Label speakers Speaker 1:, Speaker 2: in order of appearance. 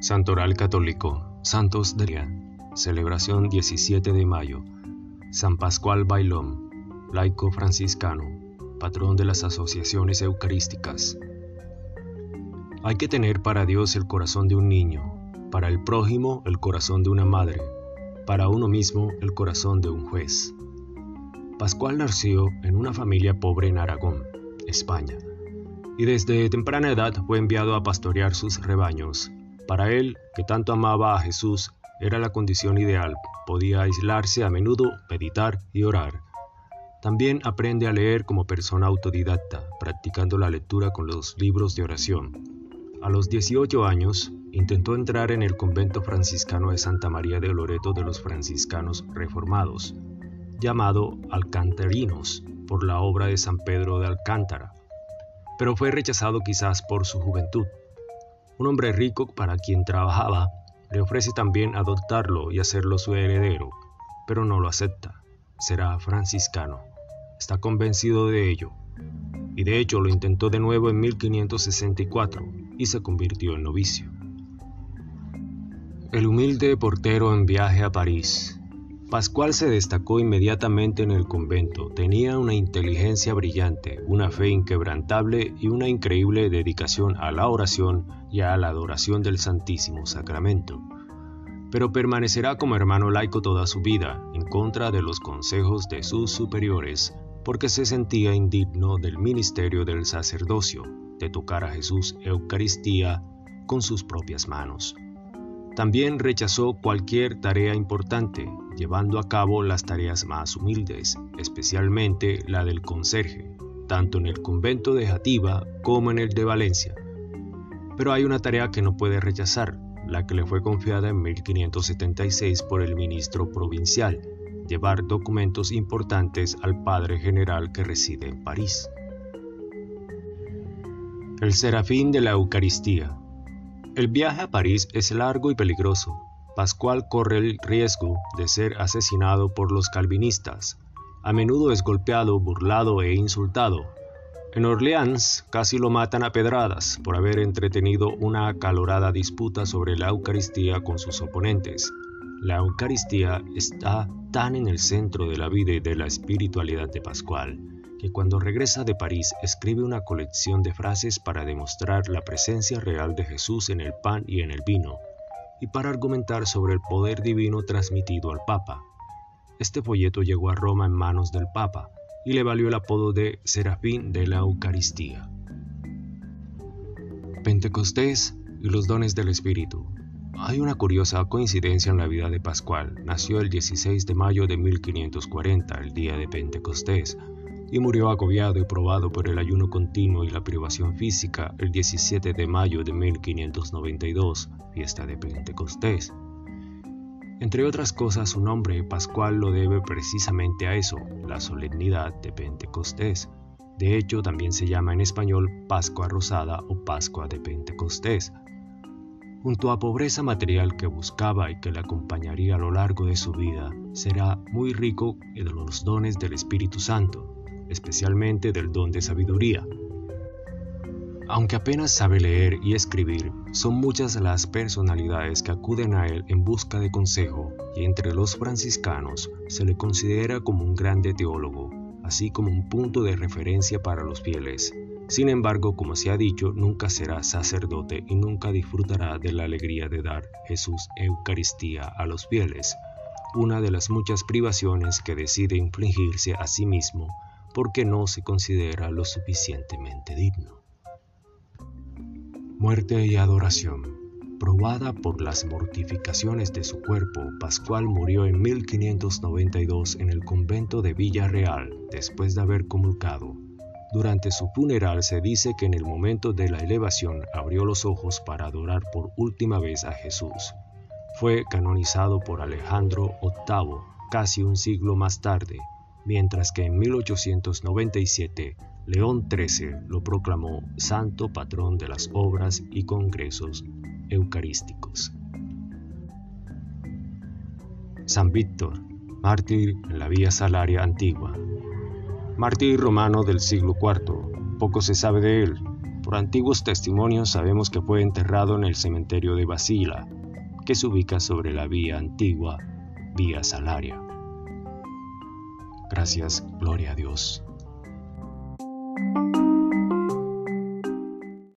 Speaker 1: Santoral Católico, Santos de Día, celebración 17 de mayo, San Pascual Bailón, laico franciscano, patrón de las asociaciones eucarísticas. Hay que tener para Dios el corazón de un niño, para el prójimo el corazón de una madre, para uno mismo el corazón de un juez. Pascual nació en una familia pobre en Aragón, España, y desde temprana edad fue enviado a pastorear sus rebaños. Para él, que tanto amaba a Jesús, era la condición ideal. Podía aislarse a menudo, meditar y orar. También aprende a leer como persona autodidacta, practicando la lectura con los libros de oración. A los 18 años, intentó entrar en el convento franciscano de Santa María de Loreto de los franciscanos reformados, llamado Alcantarinos por la obra de San Pedro de Alcántara, pero fue rechazado quizás por su juventud. Un hombre rico para quien trabajaba le ofrece también adoptarlo y hacerlo su heredero, pero no lo acepta. Será franciscano. Está convencido de ello. Y de hecho lo intentó de nuevo en 1564 y se convirtió en novicio. El humilde portero en viaje a París Pascual se destacó inmediatamente en el convento, tenía una inteligencia brillante, una fe inquebrantable y una increíble dedicación a la oración y a la adoración del Santísimo Sacramento. Pero permanecerá como hermano laico toda su vida, en contra de los consejos de sus superiores, porque se sentía indigno del ministerio del sacerdocio, de tocar a Jesús Eucaristía con sus propias manos. También rechazó cualquier tarea importante, llevando a cabo las tareas más humildes, especialmente la del conserje, tanto en el convento de Jativa como en el de Valencia. Pero hay una tarea que no puede rechazar, la que le fue confiada en 1576 por el ministro provincial, llevar documentos importantes al padre general que reside en París. El serafín de la Eucaristía el viaje a París es largo y peligroso. Pascual corre el riesgo de ser asesinado por los calvinistas. A menudo es golpeado, burlado e insultado. En Orleans casi lo matan a pedradas por haber entretenido una acalorada disputa sobre la Eucaristía con sus oponentes. La Eucaristía está tan en el centro de la vida y de la espiritualidad de Pascual que cuando regresa de París escribe una colección de frases para demostrar la presencia real de Jesús en el pan y en el vino, y para argumentar sobre el poder divino transmitido al Papa. Este folleto llegó a Roma en manos del Papa y le valió el apodo de Serafín de la Eucaristía. Pentecostés y los dones del Espíritu. Hay una curiosa coincidencia en la vida de Pascual. Nació el 16 de mayo de 1540, el día de Pentecostés, y murió agobiado y probado por el ayuno continuo y la privación física el 17 de mayo de 1592, fiesta de Pentecostés. Entre otras cosas, su nombre pascual lo debe precisamente a eso, la solemnidad de Pentecostés. De hecho, también se llama en español Pascua Rosada o Pascua de Pentecostés. Junto a pobreza material que buscaba y que le acompañaría a lo largo de su vida, será muy rico en los dones del Espíritu Santo, especialmente del don de sabiduría. Aunque apenas sabe leer y escribir, son muchas las personalidades que acuden a él en busca de consejo y entre los franciscanos se le considera como un grande teólogo, así como un punto de referencia para los fieles. Sin embargo, como se ha dicho, nunca será sacerdote y nunca disfrutará de la alegría de dar Jesús Eucaristía a los fieles, una de las muchas privaciones que decide infligirse a sí mismo porque no se considera lo suficientemente digno. Muerte y adoración. Probada por las mortificaciones de su cuerpo, Pascual murió en 1592 en el convento de Villarreal después de haber comulgado. Durante su funeral se dice que en el momento de la elevación abrió los ojos para adorar por última vez a Jesús. Fue canonizado por Alejandro VIII casi un siglo más tarde mientras que en 1897 León XIII lo proclamó santo patrón de las obras y congresos eucarísticos. San Víctor, mártir en la Vía Salaria antigua. Mártir romano del siglo IV. Poco se sabe de él, Por antiguos testimonios sabemos que fue enterrado en el cementerio de Basila, que se ubica sobre la vía antigua, vía Salaria. Gracias, gloria a Dios.